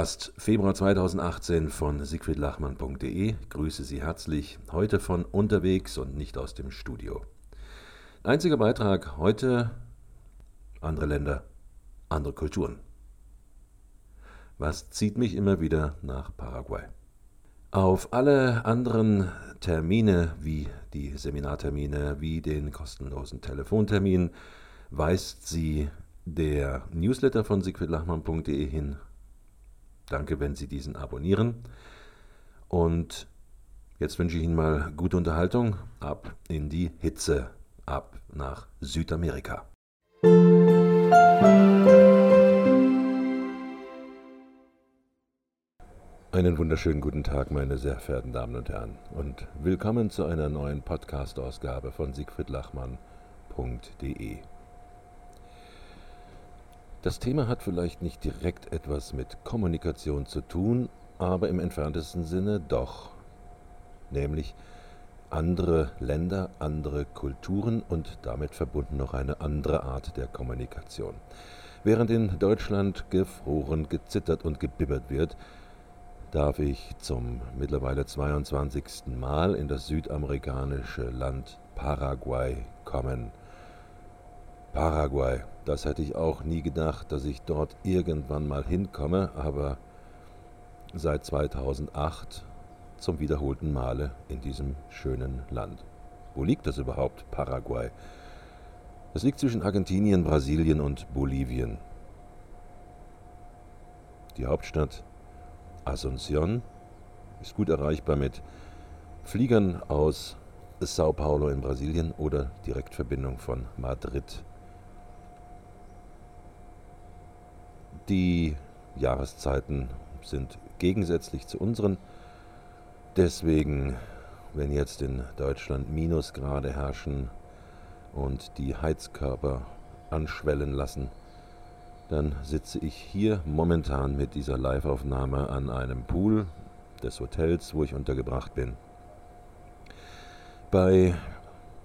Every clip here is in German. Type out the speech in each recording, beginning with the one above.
Podcast Februar 2018 von siegfriedlachmann.de. Grüße Sie herzlich. Heute von unterwegs und nicht aus dem Studio. Einziger Beitrag heute andere Länder, andere Kulturen. Was zieht mich immer wieder nach Paraguay? Auf alle anderen Termine wie die Seminartermine, wie den kostenlosen Telefontermin weist sie der Newsletter von siegfriedlachmann.de hin. Danke, wenn Sie diesen abonnieren. Und jetzt wünsche ich Ihnen mal gute Unterhaltung. Ab in die Hitze, ab nach Südamerika. Einen wunderschönen guten Tag, meine sehr verehrten Damen und Herren, und willkommen zu einer neuen Podcast-Ausgabe von siegfriedlachmann.de. Das Thema hat vielleicht nicht direkt etwas mit Kommunikation zu tun, aber im entferntesten Sinne doch. Nämlich andere Länder, andere Kulturen und damit verbunden noch eine andere Art der Kommunikation. Während in Deutschland gefroren, gezittert und gebibbert wird, darf ich zum mittlerweile 22. Mal in das südamerikanische Land Paraguay kommen. Paraguay, das hätte ich auch nie gedacht, dass ich dort irgendwann mal hinkomme, aber seit 2008 zum wiederholten Male in diesem schönen Land. Wo liegt das überhaupt, Paraguay? Es liegt zwischen Argentinien, Brasilien und Bolivien. Die Hauptstadt Asunción ist gut erreichbar mit Fliegern aus Sao Paulo in Brasilien oder Direktverbindung von Madrid Die Jahreszeiten sind gegensätzlich zu unseren. Deswegen, wenn jetzt in Deutschland Minusgrade herrschen und die Heizkörper anschwellen lassen, dann sitze ich hier momentan mit dieser Live-Aufnahme an einem Pool des Hotels, wo ich untergebracht bin. Bei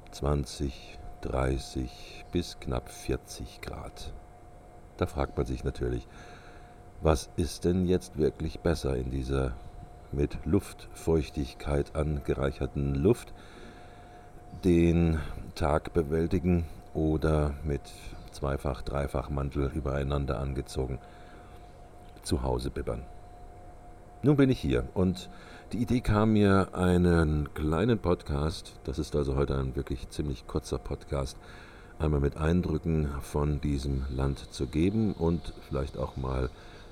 20, 30 bis knapp 40 Grad. Da fragt man sich natürlich, was ist denn jetzt wirklich besser in dieser mit Luftfeuchtigkeit angereicherten Luft, den Tag bewältigen oder mit zweifach, dreifach Mantel übereinander angezogen zu Hause bibbern. Nun bin ich hier und die Idee kam mir, einen kleinen Podcast, das ist also heute ein wirklich ziemlich kurzer Podcast, einmal mit Eindrücken von diesem Land zu geben und vielleicht auch mal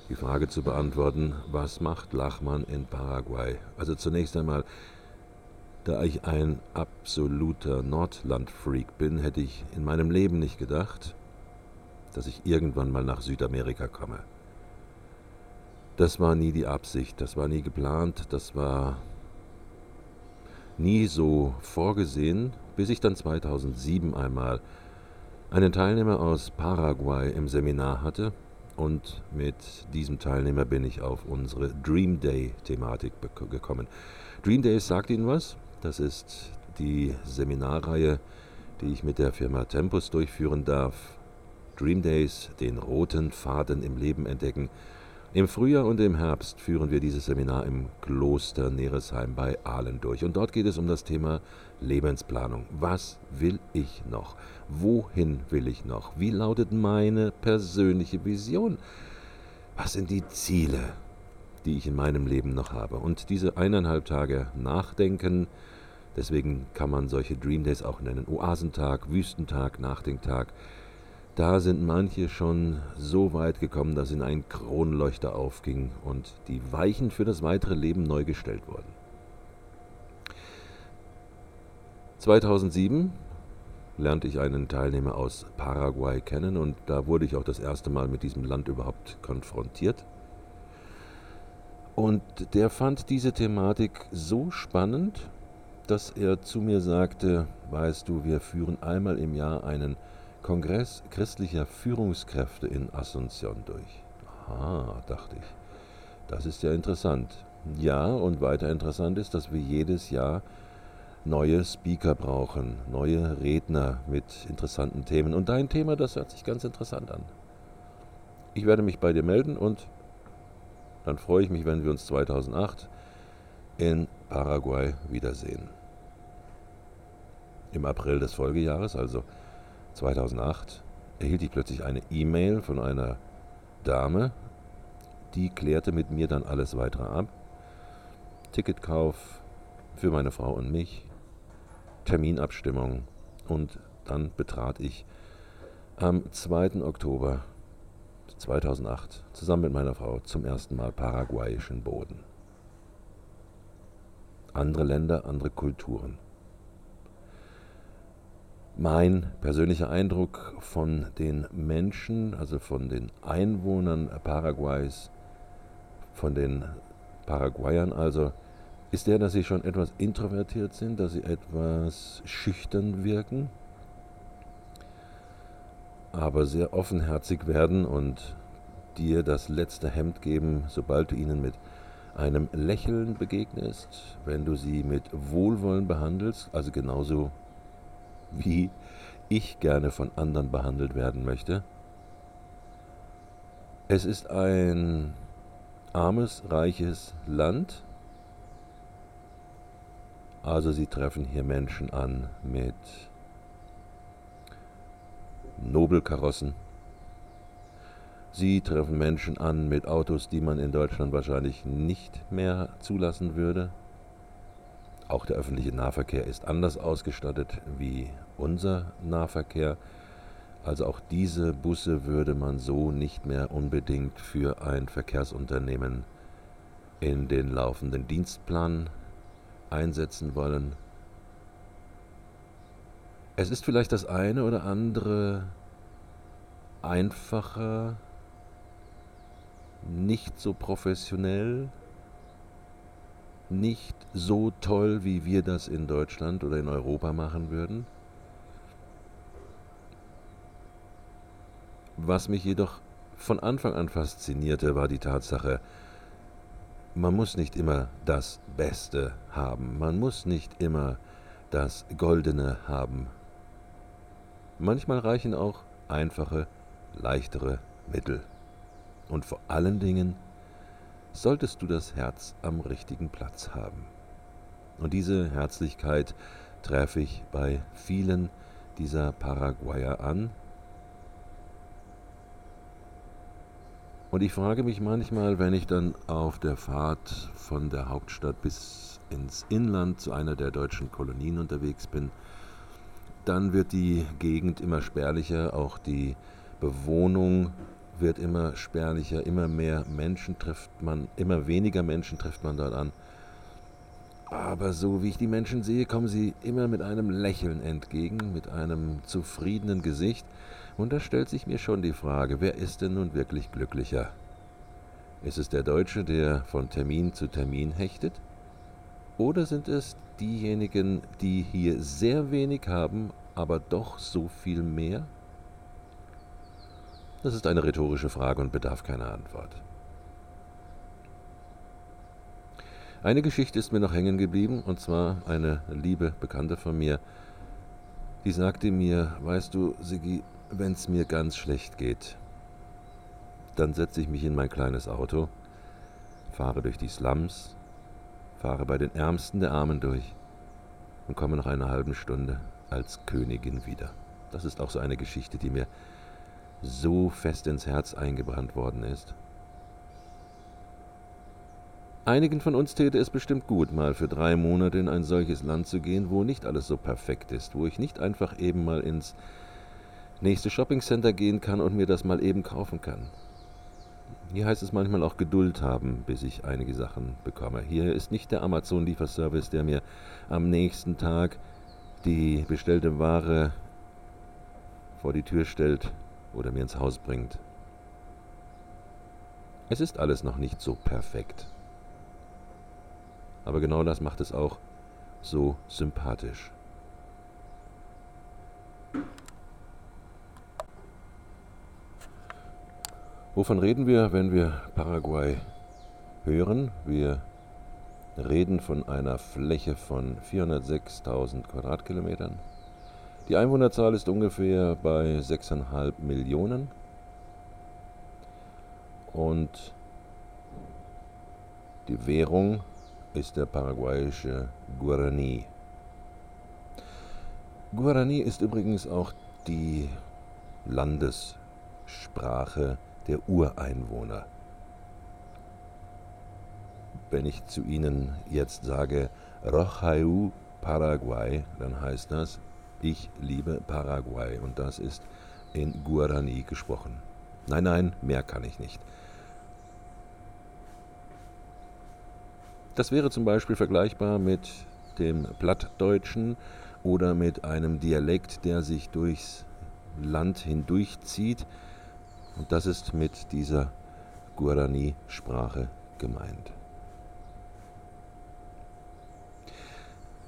die Frage zu beantworten, was macht Lachmann in Paraguay? Also zunächst einmal, da ich ein absoluter Nordland-Freak bin, hätte ich in meinem Leben nicht gedacht, dass ich irgendwann mal nach Südamerika komme. Das war nie die Absicht, das war nie geplant, das war nie so vorgesehen, bis ich dann 2007 einmal einen Teilnehmer aus Paraguay im Seminar hatte und mit diesem Teilnehmer bin ich auf unsere Dream Day-Thematik gekommen. Dream Days sagt Ihnen was? Das ist die Seminarreihe, die ich mit der Firma Tempus durchführen darf. Dream Days, den roten Faden im Leben entdecken. Im Frühjahr und im Herbst führen wir dieses Seminar im Kloster Neresheim bei Aalen durch. Und dort geht es um das Thema Lebensplanung. Was will ich noch? Wohin will ich noch? Wie lautet meine persönliche Vision? Was sind die Ziele, die ich in meinem Leben noch habe? Und diese eineinhalb Tage Nachdenken, deswegen kann man solche Dream Days auch nennen, Oasentag, Wüstentag, Nachdenktag, da sind manche schon so weit gekommen, dass ihnen ein Kronleuchter aufging und die Weichen für das weitere Leben neu gestellt wurden. 2007 lernte ich einen Teilnehmer aus Paraguay kennen und da wurde ich auch das erste Mal mit diesem Land überhaupt konfrontiert. Und der fand diese Thematik so spannend, dass er zu mir sagte, weißt du, wir führen einmal im Jahr einen Kongress christlicher Führungskräfte in Asunción durch. Aha, dachte ich, das ist ja interessant. Ja, und weiter interessant ist, dass wir jedes Jahr neue Speaker brauchen, neue Redner mit interessanten Themen. Und dein Thema, das hört sich ganz interessant an. Ich werde mich bei dir melden und dann freue ich mich, wenn wir uns 2008 in Paraguay wiedersehen. Im April des Folgejahres, also 2008, erhielt ich plötzlich eine E-Mail von einer Dame, die klärte mit mir dann alles weitere ab. Ticketkauf für meine Frau und mich, Terminabstimmung und dann betrat ich am 2. Oktober 2008 zusammen mit meiner Frau zum ersten Mal paraguayischen Boden. Andere Länder, andere Kulturen. Mein persönlicher Eindruck von den Menschen, also von den Einwohnern Paraguays, von den Paraguayern also, ist der, dass sie schon etwas introvertiert sind, dass sie etwas schüchtern wirken, aber sehr offenherzig werden und dir das letzte Hemd geben, sobald du ihnen mit einem Lächeln begegnest, wenn du sie mit Wohlwollen behandelst, also genauso wie ich gerne von anderen behandelt werden möchte. Es ist ein armes, reiches Land. Also sie treffen hier Menschen an mit Nobelkarossen. Sie treffen Menschen an mit Autos, die man in Deutschland wahrscheinlich nicht mehr zulassen würde. Auch der öffentliche Nahverkehr ist anders ausgestattet wie unser Nahverkehr. Also auch diese Busse würde man so nicht mehr unbedingt für ein Verkehrsunternehmen in den laufenden Dienstplan einsetzen wollen. Es ist vielleicht das eine oder andere einfacher, nicht so professionell, nicht so toll, wie wir das in Deutschland oder in Europa machen würden. Was mich jedoch von Anfang an faszinierte, war die Tatsache, man muss nicht immer das Beste haben, man muss nicht immer das Goldene haben. Manchmal reichen auch einfache, leichtere Mittel. Und vor allen Dingen solltest du das Herz am richtigen Platz haben. Und diese Herzlichkeit treffe ich bei vielen dieser Paraguayer an. Und ich frage mich manchmal, wenn ich dann auf der Fahrt von der Hauptstadt bis ins Inland zu einer der deutschen Kolonien unterwegs bin, dann wird die Gegend immer spärlicher, auch die Bewohnung wird immer spärlicher, immer mehr Menschen trifft man, immer weniger Menschen trifft man dort an. Aber so wie ich die Menschen sehe, kommen sie immer mit einem Lächeln entgegen, mit einem zufriedenen Gesicht. Und da stellt sich mir schon die Frage, wer ist denn nun wirklich glücklicher? Ist es der Deutsche, der von Termin zu Termin hechtet? Oder sind es diejenigen, die hier sehr wenig haben, aber doch so viel mehr? Das ist eine rhetorische Frage und bedarf keiner Antwort. Eine Geschichte ist mir noch hängen geblieben, und zwar eine liebe Bekannte von mir, die sagte mir, weißt du, Sigi, wenn es mir ganz schlecht geht, dann setze ich mich in mein kleines Auto, fahre durch die Slums, fahre bei den Ärmsten der Armen durch und komme nach einer halben Stunde als Königin wieder. Das ist auch so eine Geschichte, die mir so fest ins Herz eingebrannt worden ist. Einigen von uns täte es bestimmt gut, mal für drei Monate in ein solches Land zu gehen, wo nicht alles so perfekt ist, wo ich nicht einfach eben mal ins nächste Shoppingcenter gehen kann und mir das mal eben kaufen kann. Hier heißt es manchmal auch Geduld haben, bis ich einige Sachen bekomme. Hier ist nicht der Amazon-Lieferservice, der mir am nächsten Tag die bestellte Ware vor die Tür stellt oder mir ins Haus bringt. Es ist alles noch nicht so perfekt. Aber genau das macht es auch so sympathisch. Wovon reden wir, wenn wir Paraguay hören? Wir reden von einer Fläche von 406.000 Quadratkilometern. Die Einwohnerzahl ist ungefähr bei 6,5 Millionen. Und Die Währung ist der paraguayische Guarani. Guarani ist übrigens auch die Landessprache der Ureinwohner. Wenn ich zu Ihnen jetzt sage Rojayu Paraguay, dann heißt das, ich liebe Paraguay und das ist in Guarani gesprochen. Nein, nein, mehr kann ich nicht. Das wäre zum Beispiel vergleichbar mit dem Plattdeutschen oder mit einem Dialekt, der sich durchs Land hindurchzieht. Und das ist mit dieser Guarani-Sprache gemeint.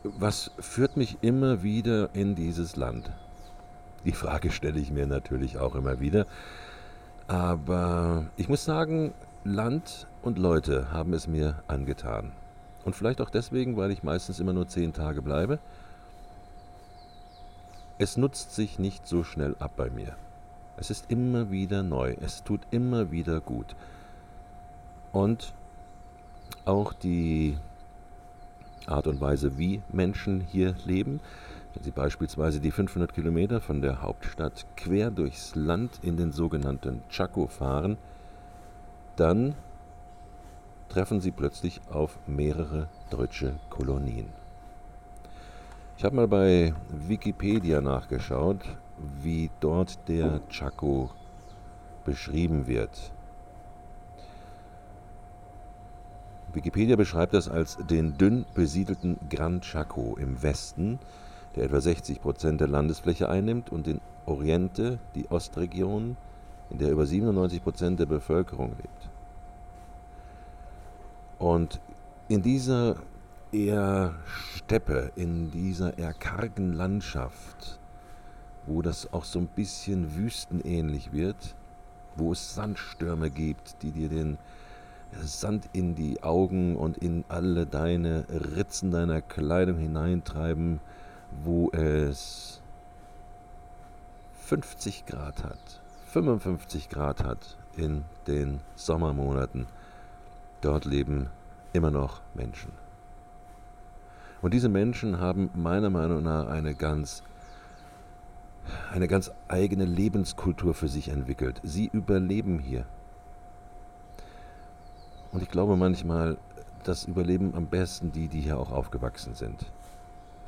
Was führt mich immer wieder in dieses Land? Die Frage stelle ich mir natürlich auch immer wieder. Aber ich muss sagen, Land und Leute haben es mir angetan. Und vielleicht auch deswegen, weil ich meistens immer nur zehn Tage bleibe. Es nutzt sich nicht so schnell ab bei mir. Es ist immer wieder neu. Es tut immer wieder gut. Und auch die Art und Weise, wie Menschen hier leben, wenn Sie beispielsweise die 500 Kilometer von der Hauptstadt quer durchs Land in den sogenannten Chaco fahren, dann treffen Sie plötzlich auf mehrere deutsche Kolonien. Ich habe mal bei Wikipedia nachgeschaut, wie dort der Chaco beschrieben wird. Wikipedia beschreibt das als den dünn besiedelten Gran Chaco im Westen der etwa 60 Prozent der Landesfläche einnimmt, und in Oriente, die Ostregion, in der über 97 Prozent der Bevölkerung lebt. Und in dieser eher Steppe, in dieser eher kargen Landschaft, wo das auch so ein bisschen wüstenähnlich wird, wo es Sandstürme gibt, die dir den Sand in die Augen und in alle deine Ritzen deiner Kleidung hineintreiben, wo es 50 Grad hat, 55 Grad hat in den Sommermonaten. Dort leben immer noch Menschen. Und diese Menschen haben meiner Meinung nach eine ganz, eine ganz eigene Lebenskultur für sich entwickelt. Sie überleben hier. Und ich glaube manchmal, das überleben am besten die, die hier auch aufgewachsen sind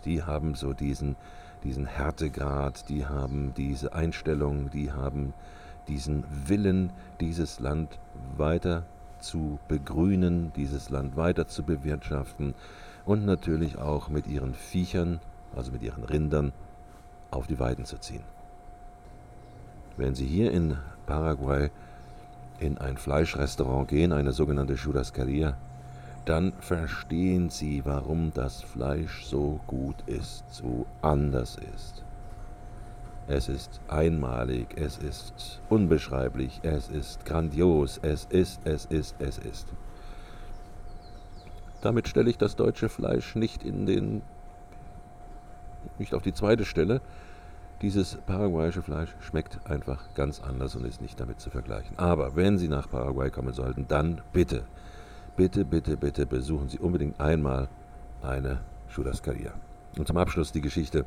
die haben so diesen, diesen Härtegrad, die haben diese Einstellung, die haben diesen Willen, dieses Land weiter zu begrünen, dieses Land weiter zu bewirtschaften und natürlich auch mit ihren Viechern, also mit ihren Rindern, auf die Weiden zu ziehen. Wenn Sie hier in Paraguay in ein Fleischrestaurant gehen, eine sogenannte Churrascaria, dann verstehen Sie, warum das Fleisch so gut ist, so anders ist. Es ist einmalig, es ist unbeschreiblich, es ist grandios, es ist, es ist, es ist. Damit stelle ich das deutsche Fleisch nicht in den nicht auf die zweite Stelle. Dieses paraguayische Fleisch schmeckt einfach ganz anders und ist nicht damit zu vergleichen. Aber wenn Sie nach Paraguay kommen sollten, dann bitte bitte, bitte, bitte besuchen Sie unbedingt einmal eine Churrascaria. Und zum Abschluss die Geschichte,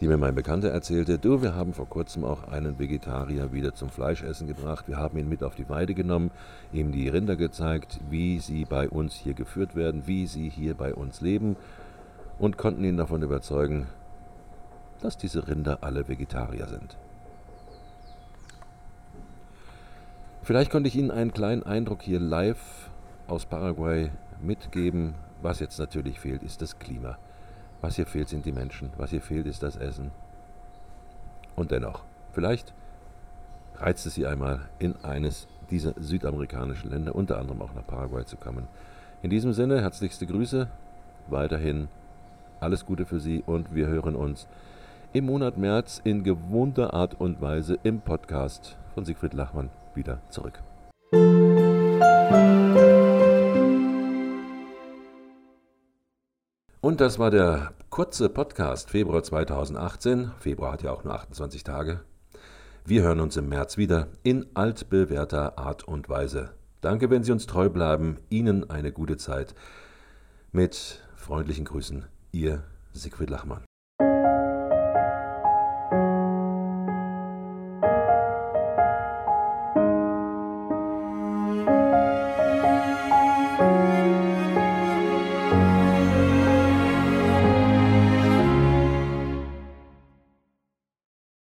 die mir mein Bekannter erzählte. Du, wir haben vor kurzem auch einen Vegetarier wieder zum Fleischessen gebracht. Wir haben ihn mit auf die Weide genommen, ihm die Rinder gezeigt, wie sie bei uns hier geführt werden, wie sie hier bei uns leben und konnten ihn davon überzeugen, dass diese Rinder alle Vegetarier sind. Vielleicht konnte ich Ihnen einen kleinen Eindruck hier live aus Paraguay mitgeben. Was jetzt natürlich fehlt, ist das Klima. Was hier fehlt, sind die Menschen. Was hier fehlt, ist das Essen. Und dennoch, vielleicht reizt es Sie einmal, in eines dieser südamerikanischen Länder, unter anderem auch nach Paraguay zu kommen. In diesem Sinne, herzlichste Grüße, weiterhin alles Gute für Sie und wir hören uns im Monat März in gewohnter Art und Weise im Podcast von Siegfried Lachmann wieder zurück. Und das war der kurze Podcast Februar 2018. Februar hat ja auch nur 28 Tage. Wir hören uns im März wieder in altbewährter Art und Weise. Danke, wenn Sie uns treu bleiben. Ihnen eine gute Zeit. Mit freundlichen Grüßen, Ihr Siegfried Lachmann.